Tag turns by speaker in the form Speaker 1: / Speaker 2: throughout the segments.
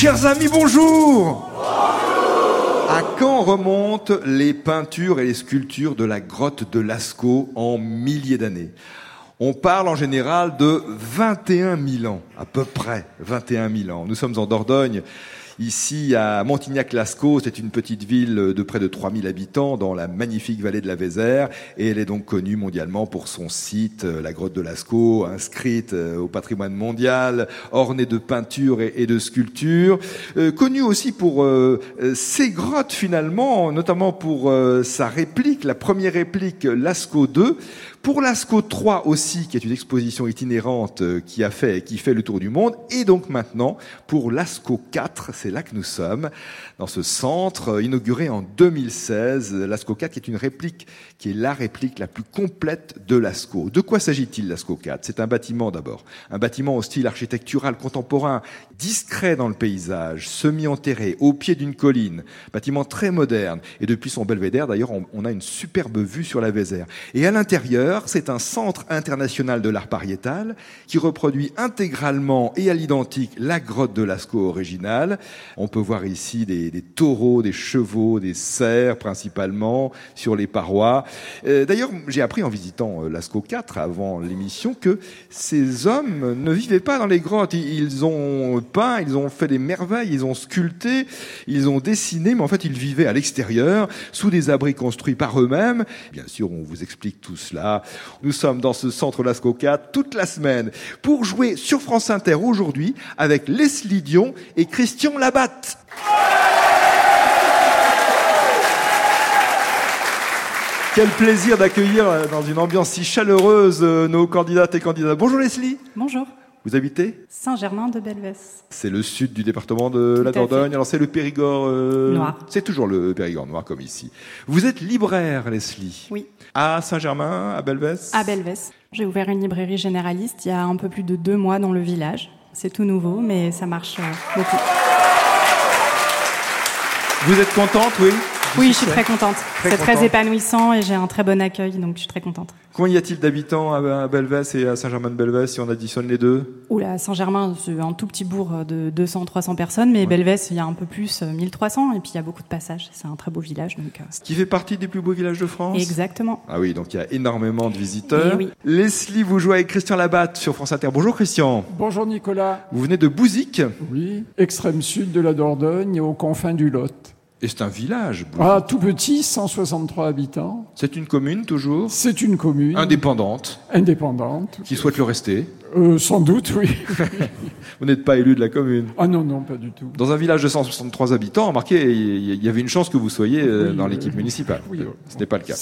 Speaker 1: Chers amis, bonjour À quand remontent les peintures et les sculptures de la grotte de Lascaux en milliers d'années? On parle en général de 21 000 ans, à peu près 21 000 ans. Nous sommes en Dordogne, Ici, à Montignac-Lascaux, c'est une petite ville de près de 3000 habitants dans la magnifique vallée de la Vézère. Et elle est donc connue mondialement pour son site, euh, la grotte de Lascaux, inscrite euh, au patrimoine mondial, ornée de peintures et de sculptures. Euh, connue aussi pour ses grottes finalement, notamment pour sa réplique, la première réplique Lascaux 2, pour l'ASCO 3 aussi, qui est une exposition itinérante euh, qui a fait, qui fait le tour du monde. Et donc maintenant, pour l'ASCO 4, c'est là que nous sommes, dans ce centre euh, inauguré en 2016. L'ASCO 4 qui est une réplique, qui est la réplique la plus complète de l'ASCO. De quoi s'agit-il l'ASCO 4 C'est un bâtiment d'abord. Un bâtiment au style architectural contemporain, discret dans le paysage, semi-enterré, au pied d'une colline. Bâtiment très moderne. Et depuis son belvédère, d'ailleurs, on a une superbe vue sur la Vézère. Et à l'intérieur, c'est un centre international de l'art pariétal qui reproduit intégralement et à l'identique la grotte de Lascaux originale. On peut voir ici des, taureaux, des chevaux, des cerfs principalement sur les parois. Euh, d'ailleurs, j'ai appris en visitant euh, Lascaux 4 avant l'émission que ces hommes ne vivaient pas dans les grottes. Ils ont peint, ils ont fait des merveilles, ils ont sculpté, ils ont dessiné, mais en fait ils vivaient à l'extérieur, sous des abris construits par eux-mêmes. Bien sûr, on vous explique tout cela nous sommes dans ce centre Lascaux 4 toute la semaine pour jouer sur France Inter aujourd'hui avec Leslie Dion et Christian Labatte. Quel plaisir d'accueillir dans une ambiance si chaleureuse euh, nos candidates et candidats. Bonjour Leslie.
Speaker 2: Bonjour.
Speaker 1: Vous habitez
Speaker 2: Saint-Germain de Belvès.
Speaker 1: C'est le sud du département de la Dordogne. Alors c'est le Périgord
Speaker 2: euh, noir.
Speaker 1: C'est toujours le Périgord noir comme ici. Vous êtes libraire, Leslie.
Speaker 2: Oui.
Speaker 1: À Saint-Germain, à Belvès.
Speaker 2: À Belvès. J'ai ouvert une librairie généraliste il y a un peu plus de deux mois dans le village. C'est tout nouveau, mais ça marche euh, beaucoup.
Speaker 1: Vous êtes contente, oui?
Speaker 2: Oui, je suis très contente. C'est très épanouissant et j'ai un très bon accueil, donc je suis très contente.
Speaker 1: Combien y a-t-il d'habitants à Belvès et à Saint-Germain-de-Belvès si on additionne les deux?
Speaker 2: Oula, Saint-Germain, c'est un tout petit bourg de 200-300 personnes, mais Belvès, il y a un peu plus, 1300, et puis il y a beaucoup de passages. C'est un très beau village. Donc, euh.
Speaker 1: Ce qui fait partie des plus beaux villages de France?
Speaker 2: Exactement.
Speaker 1: Ah oui, donc il y a énormément de visiteurs. Oui. Leslie, vous jouez avec Christian Labatte sur France Inter. Bonjour Christian.
Speaker 3: Bonjour Nicolas.
Speaker 1: Vous venez de Bouzic?
Speaker 3: Oui, extrême sud de la Dordogne, aux confins du Lot.
Speaker 1: Et c'est un village.
Speaker 3: Ah, tout petit, 163 habitants.
Speaker 1: C'est une commune toujours
Speaker 3: C'est une commune.
Speaker 1: Indépendante
Speaker 3: Indépendante.
Speaker 1: Qui souhaite le rester
Speaker 3: euh, Sans doute, oui.
Speaker 1: Vous n'êtes pas élu de la commune
Speaker 3: Ah non, non, pas du tout.
Speaker 1: Dans un village de 163 habitants, remarquez, il y avait une chance que vous soyez euh, dans l'équipe municipale. Oui, Ce n'est pas le cas.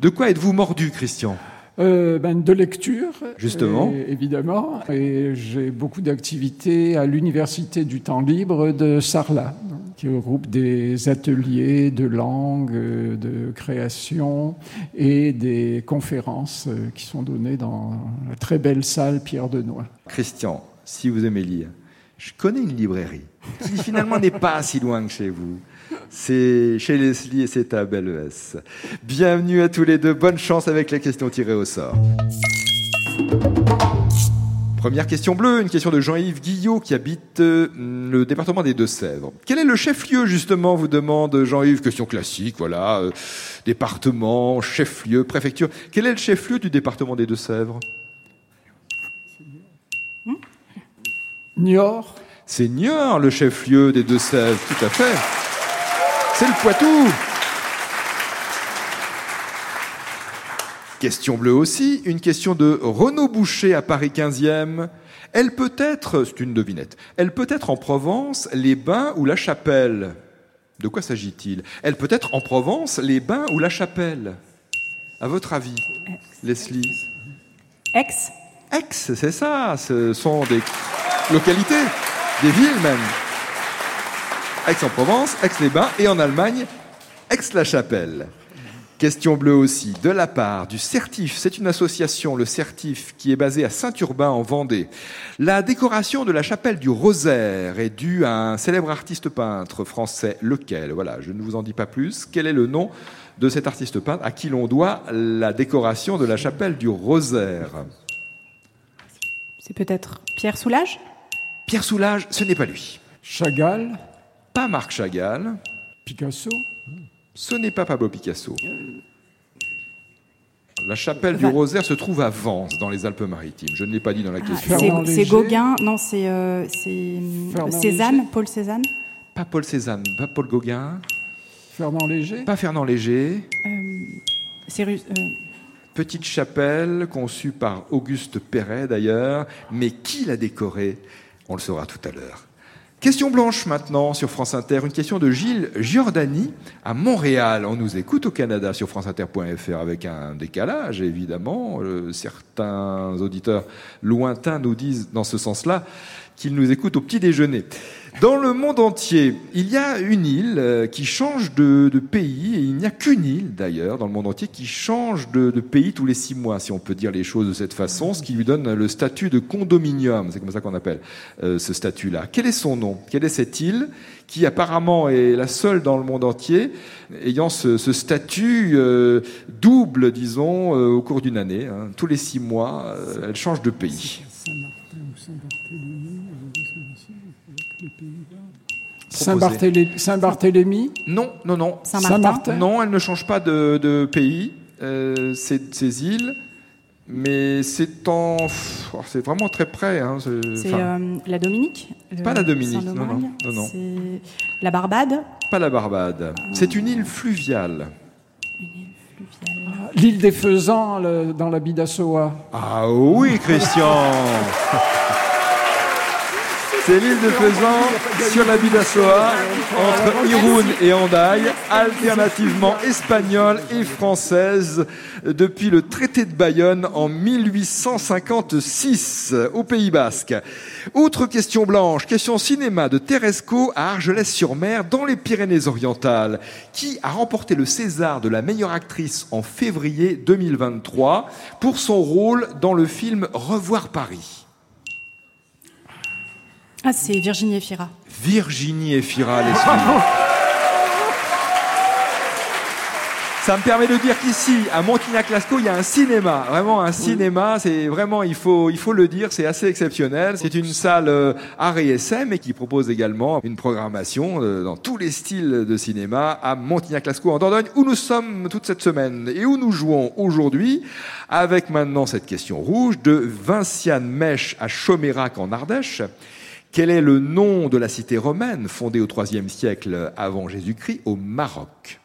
Speaker 1: De quoi êtes-vous mordu, Christian?
Speaker 3: Euh, ben, de lecture,
Speaker 1: justement,
Speaker 3: évidemment. Et j'ai beaucoup d'activités à l'université du temps libre de Sarlat, qui regroupe des ateliers de langue, de création et des conférences euh, qui sont données dans la très belle salle Pierre de Noix.
Speaker 1: Christian, si vous aimez lire, je connais une librairie qui finalement n'est pas si loin que chez vous. C'est chez Leslie et c'est à Belleves. Bienvenue à tous les deux. Bonne chance avec les questions tirées au sort. Première question bleue, une question de Jean-Yves Guillot qui habite euh, le département des Deux-Sèvres. Quel est le chef-lieu justement, vous demande Jean-Yves Question classique, voilà. Euh, département, chef-lieu, préfecture. Quel est le chef-lieu du département des Deux-Sèvres?
Speaker 3: Niort.
Speaker 1: C'est Niort le chef-lieu des Deux-Sèvres, tout à fait. C'est le Poitou. Question bleue aussi, une question de Renaud Boucher à Paris 15e. Elle peut être, c'est une devinette, elle peut être en Provence les bains ou la chapelle? De quoi s'agit-il? Elle peut être en Provence les bains ou la chapelle? À votre avis, Leslie?
Speaker 2: Aix
Speaker 1: Aix, c'est ça, ce sont des localités, des villes même. Aix-en-Provence, Aix-les-Bains et en Allemagne, Aix-la-Chapelle. Question bleue aussi, de la part du Certif, c'est une association, le Certif, qui est basé à Saint-Urbain en Vendée. La décoration de la chapelle du Rosaire est due à un célèbre artiste peintre français, lequel Voilà, je ne vous en dis pas plus. Quel est le nom de cet artiste peintre à qui l'on doit la décoration de la chapelle du Rosaire?
Speaker 2: C'est peut-être Pierre Soulages?
Speaker 1: Pierre Soulages, ce n'est pas lui.
Speaker 3: Chagall,
Speaker 1: Pas Marc Chagall.
Speaker 3: Picasso.
Speaker 1: Ce n'est pas Pablo Picasso. La chapelle du Rosaire se trouve à Vence, dans les Alpes-Maritimes. Je ne l'ai pas dit dans la
Speaker 2: Ah,
Speaker 1: question.
Speaker 2: C'est. Gauguin, non, c'est euh, euh, Cézanne,
Speaker 3: Léger.
Speaker 2: Paul Cézanne.
Speaker 1: Pas Paul Cézanne, pas Paul Gauguin,
Speaker 3: Fernand Léger.
Speaker 1: pas Fernand Léger.
Speaker 2: Euh, euh,
Speaker 1: Petite chapelle conçue par Auguste Perret d'ailleurs, mais qui l'a décorée? On le saura tout à l'heure. Question blanche maintenant sur France Inter, une question de Gilles Giordani à Montréal. On nous écoute au Canada sur franceinter.fr avec un décalage évidemment. Euh, certains auditeurs lointains nous disent dans ce sens-là qu'ils nous écoutent au petit déjeuner. Dans le monde entier, il y a une île euh, qui change de, pays, et il n'y a qu'une île d'ailleurs dans le monde entier qui change de, pays tous les six mois, si on peut dire les choses de cette façon, ce qui lui donne le statut de condominium, c'est comme ça qu'on appelle euh, ce statut-là. Quel est son nom? Quelle est cette île qui apparemment est la seule dans le monde entier ayant ce, statut euh, double, disons, au cours d'une année hein? Tous les six mois, elle change de pays.
Speaker 3: Saint-Barthélemy. Saint-Barthélemy.
Speaker 1: Non, non, non.
Speaker 2: Saint-Martin.
Speaker 1: Non, elle ne change pas de, de pays, euh, ces, ces îles, mais c'est en, c'est vraiment très près. Hein, c'est-
Speaker 2: c'est
Speaker 1: enfin,
Speaker 2: euh, la Dominique.
Speaker 1: Pas la Dominique, non, non, non, non.
Speaker 2: C'est la Barbade.
Speaker 1: Pas la Barbade. C'est une île fluviale.
Speaker 3: L'île des Faisans le- dans la Bidassoa.
Speaker 1: Ah oui, Christian C'est l'île de Faisan sur la Bidassoa, entre Irun et Hendaye, alternativement espagnole et française, depuis le traité de Bayonne en 1856 au Pays Basque. Autre question blanche, question cinéma de Teresco à Argelès-sur-Mer dans les Pyrénées-Orientales, qui a remporté le César de la meilleure actrice en février 2023 pour son rôle dans le film Revoir Paris?
Speaker 2: Ah, c'est Virginie Efira.
Speaker 1: Virginie Efira, les Ça me permet de dire qu'ici, à Montignac-Lascaux, il y a un cinéma. Vraiment un cinéma. C'est vraiment, il faut, il faut le dire, c'est assez exceptionnel. C'est une salle euh, art et essai, mais qui propose également une programmation euh, dans tous les styles de cinéma à Montignac-Lascaux en Dordogne, où nous sommes toute cette semaine et où nous jouons aujourd'hui avec maintenant cette question rouge de Vinciane Mèche à Chomérac en Ardèche. Quel est le nom de la cité romaine fondée au IIIe siècle avant Jésus-Christ au Maroc?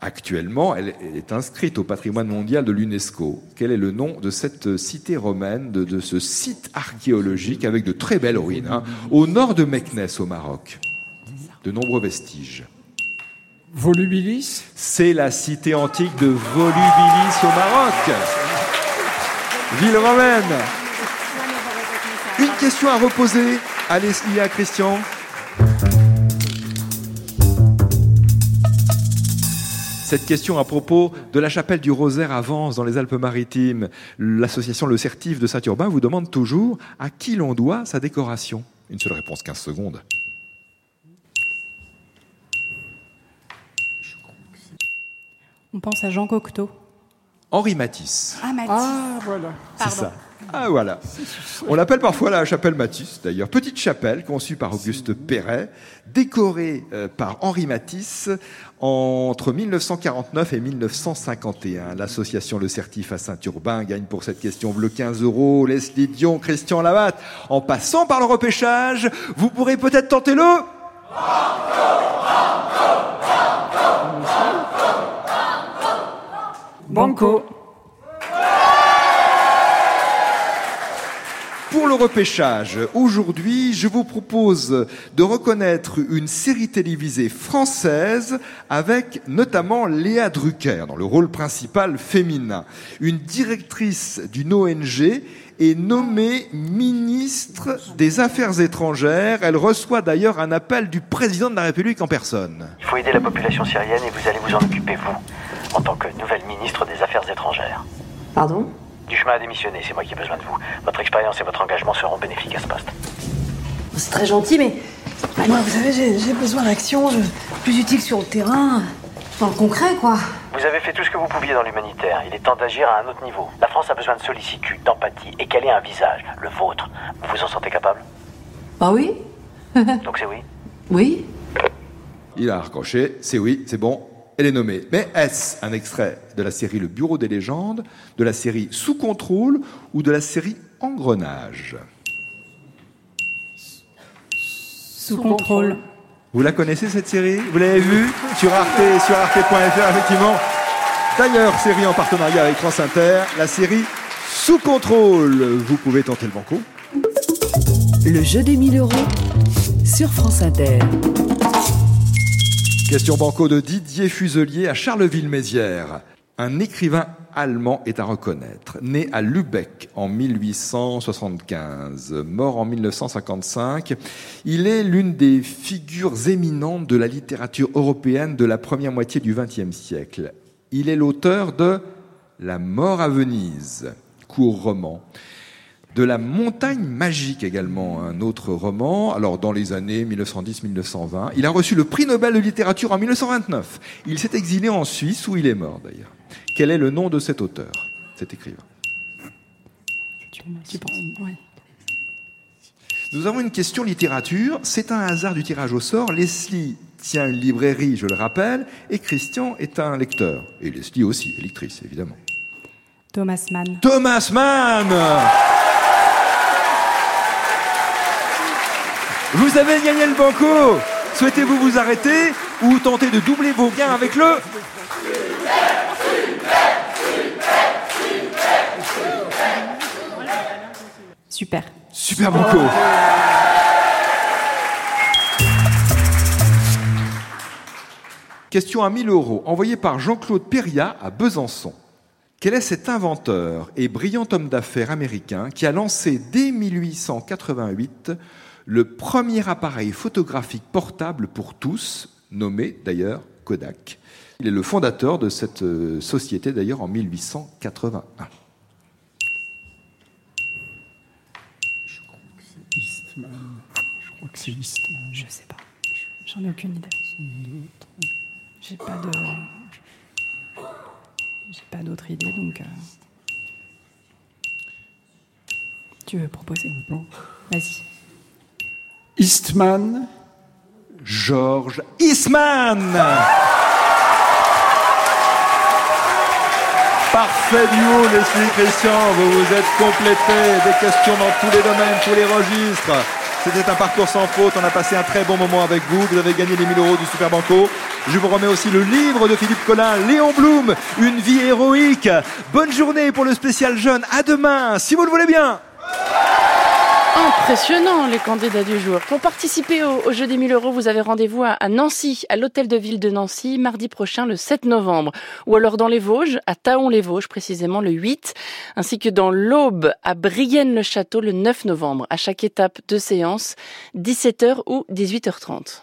Speaker 1: Actuellement, elle est inscrite au patrimoine mondial de l'UNESCO. Quel est le nom de cette cité romaine, de, de ce site archéologique avec de très belles ruines, hein, au nord de Meknès au Maroc? De nombreux vestiges.
Speaker 3: Volubilis?
Speaker 1: C'est la cité antique de Volubilis au Maroc. Ville romaine. Une question à reposer à Leslie et à Christian. Cette question à propos de la chapelle du Rosaire à Vence dans les Alpes-Maritimes. L'association Le Certif de Saint-Urbain vous demande toujours à qui l'on doit sa décoration. Une seule réponse, 15 secondes.
Speaker 2: On pense à Jean Cocteau.
Speaker 1: Henri Matisse.
Speaker 2: Ah, Matisse.
Speaker 3: Ah, voilà.
Speaker 1: C'est ça. Ah voilà. On l'appelle parfois la chapelle Matisse, d'ailleurs. Petite chapelle conçue par Auguste Perret, décorée euh, par Henri Matisse entre 1949 et 1951. L'association Le Certif à Saint-Urbain gagne pour cette question bleue 15 euros. Leslie Dion, Christian Lavatte. En passant par le repêchage, vous pourrez peut-être tenter le...
Speaker 3: Banco.
Speaker 1: Pour le repêchage, aujourd'hui, je vous propose de reconnaître une série télévisée française avec notamment Léa Drucker dans le rôle principal féminin. Une directrice d'une ONG est nommée ministre des Affaires étrangères. Elle reçoit d'ailleurs un appel du président de la République en personne.
Speaker 4: Il faut aider la population syrienne et vous allez vous en occuper, vous, en tant que nouvelle ministre des Affaires étrangères.
Speaker 5: Pardon?
Speaker 4: Du chemin a démissionné, c'est moi qui ai besoin de vous. Votre expérience et votre engagement seront bénéfiques à ce poste.
Speaker 5: C'est très gentil, mais bah, moi, vous savez, j'ai j'ai besoin d'action, je- plus utile sur le terrain, dans le concret, quoi.
Speaker 4: Vous avez fait tout ce que vous pouviez dans l'humanitaire. Il est temps d'agir à un autre niveau. La France a besoin de sollicitude, d'empathie et qu'elle ait un visage, le vôtre. Vous vous en sentez capable?
Speaker 5: Bah oui,
Speaker 4: Donc c'est oui
Speaker 5: Oui
Speaker 1: Il a raccroché, c'est oui, c'est bon, elle est nommée. Mais est-ce un extrait de la série Le Bureau des légendes, de la série Sous contrôle ou de la série Engrenage?
Speaker 2: Sous contrôle.
Speaker 1: Vous la connaissez cette série? Vous l'avez vue? Sur Arte, sur arte.fr effectivement. D'ailleurs, série en partenariat avec France Inter, la série Sous contrôle. Vous pouvez tenter le banco.
Speaker 6: Le jeu des 1000 euros sur France Inter.
Speaker 1: Question banco de Didier Fuselier à Charleville-Mézières. Un écrivain allemand est à reconnaître. Né à Lübeck en 1875, mort en 1955, il est l'une des figures éminentes de la littérature européenne de la première moitié du XXe siècle. Il est l'auteur de La mort à Venise, court roman. De la montagne magique également, un autre roman. Alors dans les années 1910-1920, il a reçu le prix Nobel de littérature en 1929. Il s'est exilé en Suisse où il est mort d'ailleurs. Quel est le nom de cet auteur, cet écrivain?
Speaker 2: Tu, penses ouais.
Speaker 1: Nous avons une question littérature. C'est un hasard du tirage au sort. Leslie tient une librairie, je le rappelle, et Christian est un lecteur. Et Leslie aussi, est lectrice évidemment.
Speaker 2: Thomas Mann.
Speaker 1: Thomas Mann Vous avez gagné le banco Souhaitez-vous vous arrêter ou tenter de doubler vos gains avec le
Speaker 2: Super.
Speaker 1: Super banco Question à 1000 euros, envoyée par Jean-Claude Perria à Besançon. Quel est cet inventeur et brillant homme d'affaires américain qui a lancé dès 1888 le premier appareil photographique portable pour tous, nommé d'ailleurs Kodak Il est le fondateur de cette euh, société d'ailleurs en 1881.
Speaker 3: Eastman. Je crois que c'est Eastman.
Speaker 2: Je sais pas. J'en ai aucune idée. J'ai pas de. J'ai pas d'autre idée donc. euh, Tu veux proposer?
Speaker 3: Bon.
Speaker 2: Vas-y.
Speaker 3: Eastman.
Speaker 1: Georges Eastman Parfait duo, Leslie Christian, vous vous êtes complétés, des questions dans tous les domaines, tous les registres. C'était un parcours sans faute, on a passé un très bon moment avec vous, vous avez gagné les 1000 euros du Super Banco. Je vous remets aussi le livre de Philippe Collin, Léon Blum, Une vie héroïque. Bonne journée pour le spécial jeune, à demain, si vous le voulez bien
Speaker 7: Impressionnant les candidats du jour. Pour participer au, jeu des 1000 euros, vous avez rendez-vous à, à Nancy, à l'hôtel de ville de Nancy, mardi prochain, le 7 novembre. Ou alors dans les Vosges, à Taon-les-Vosges, précisément le 8, ainsi que dans l'Aube, à Brienne-le-Château, le 9 novembre. À chaque étape, deux séances, 17h ou 18h30.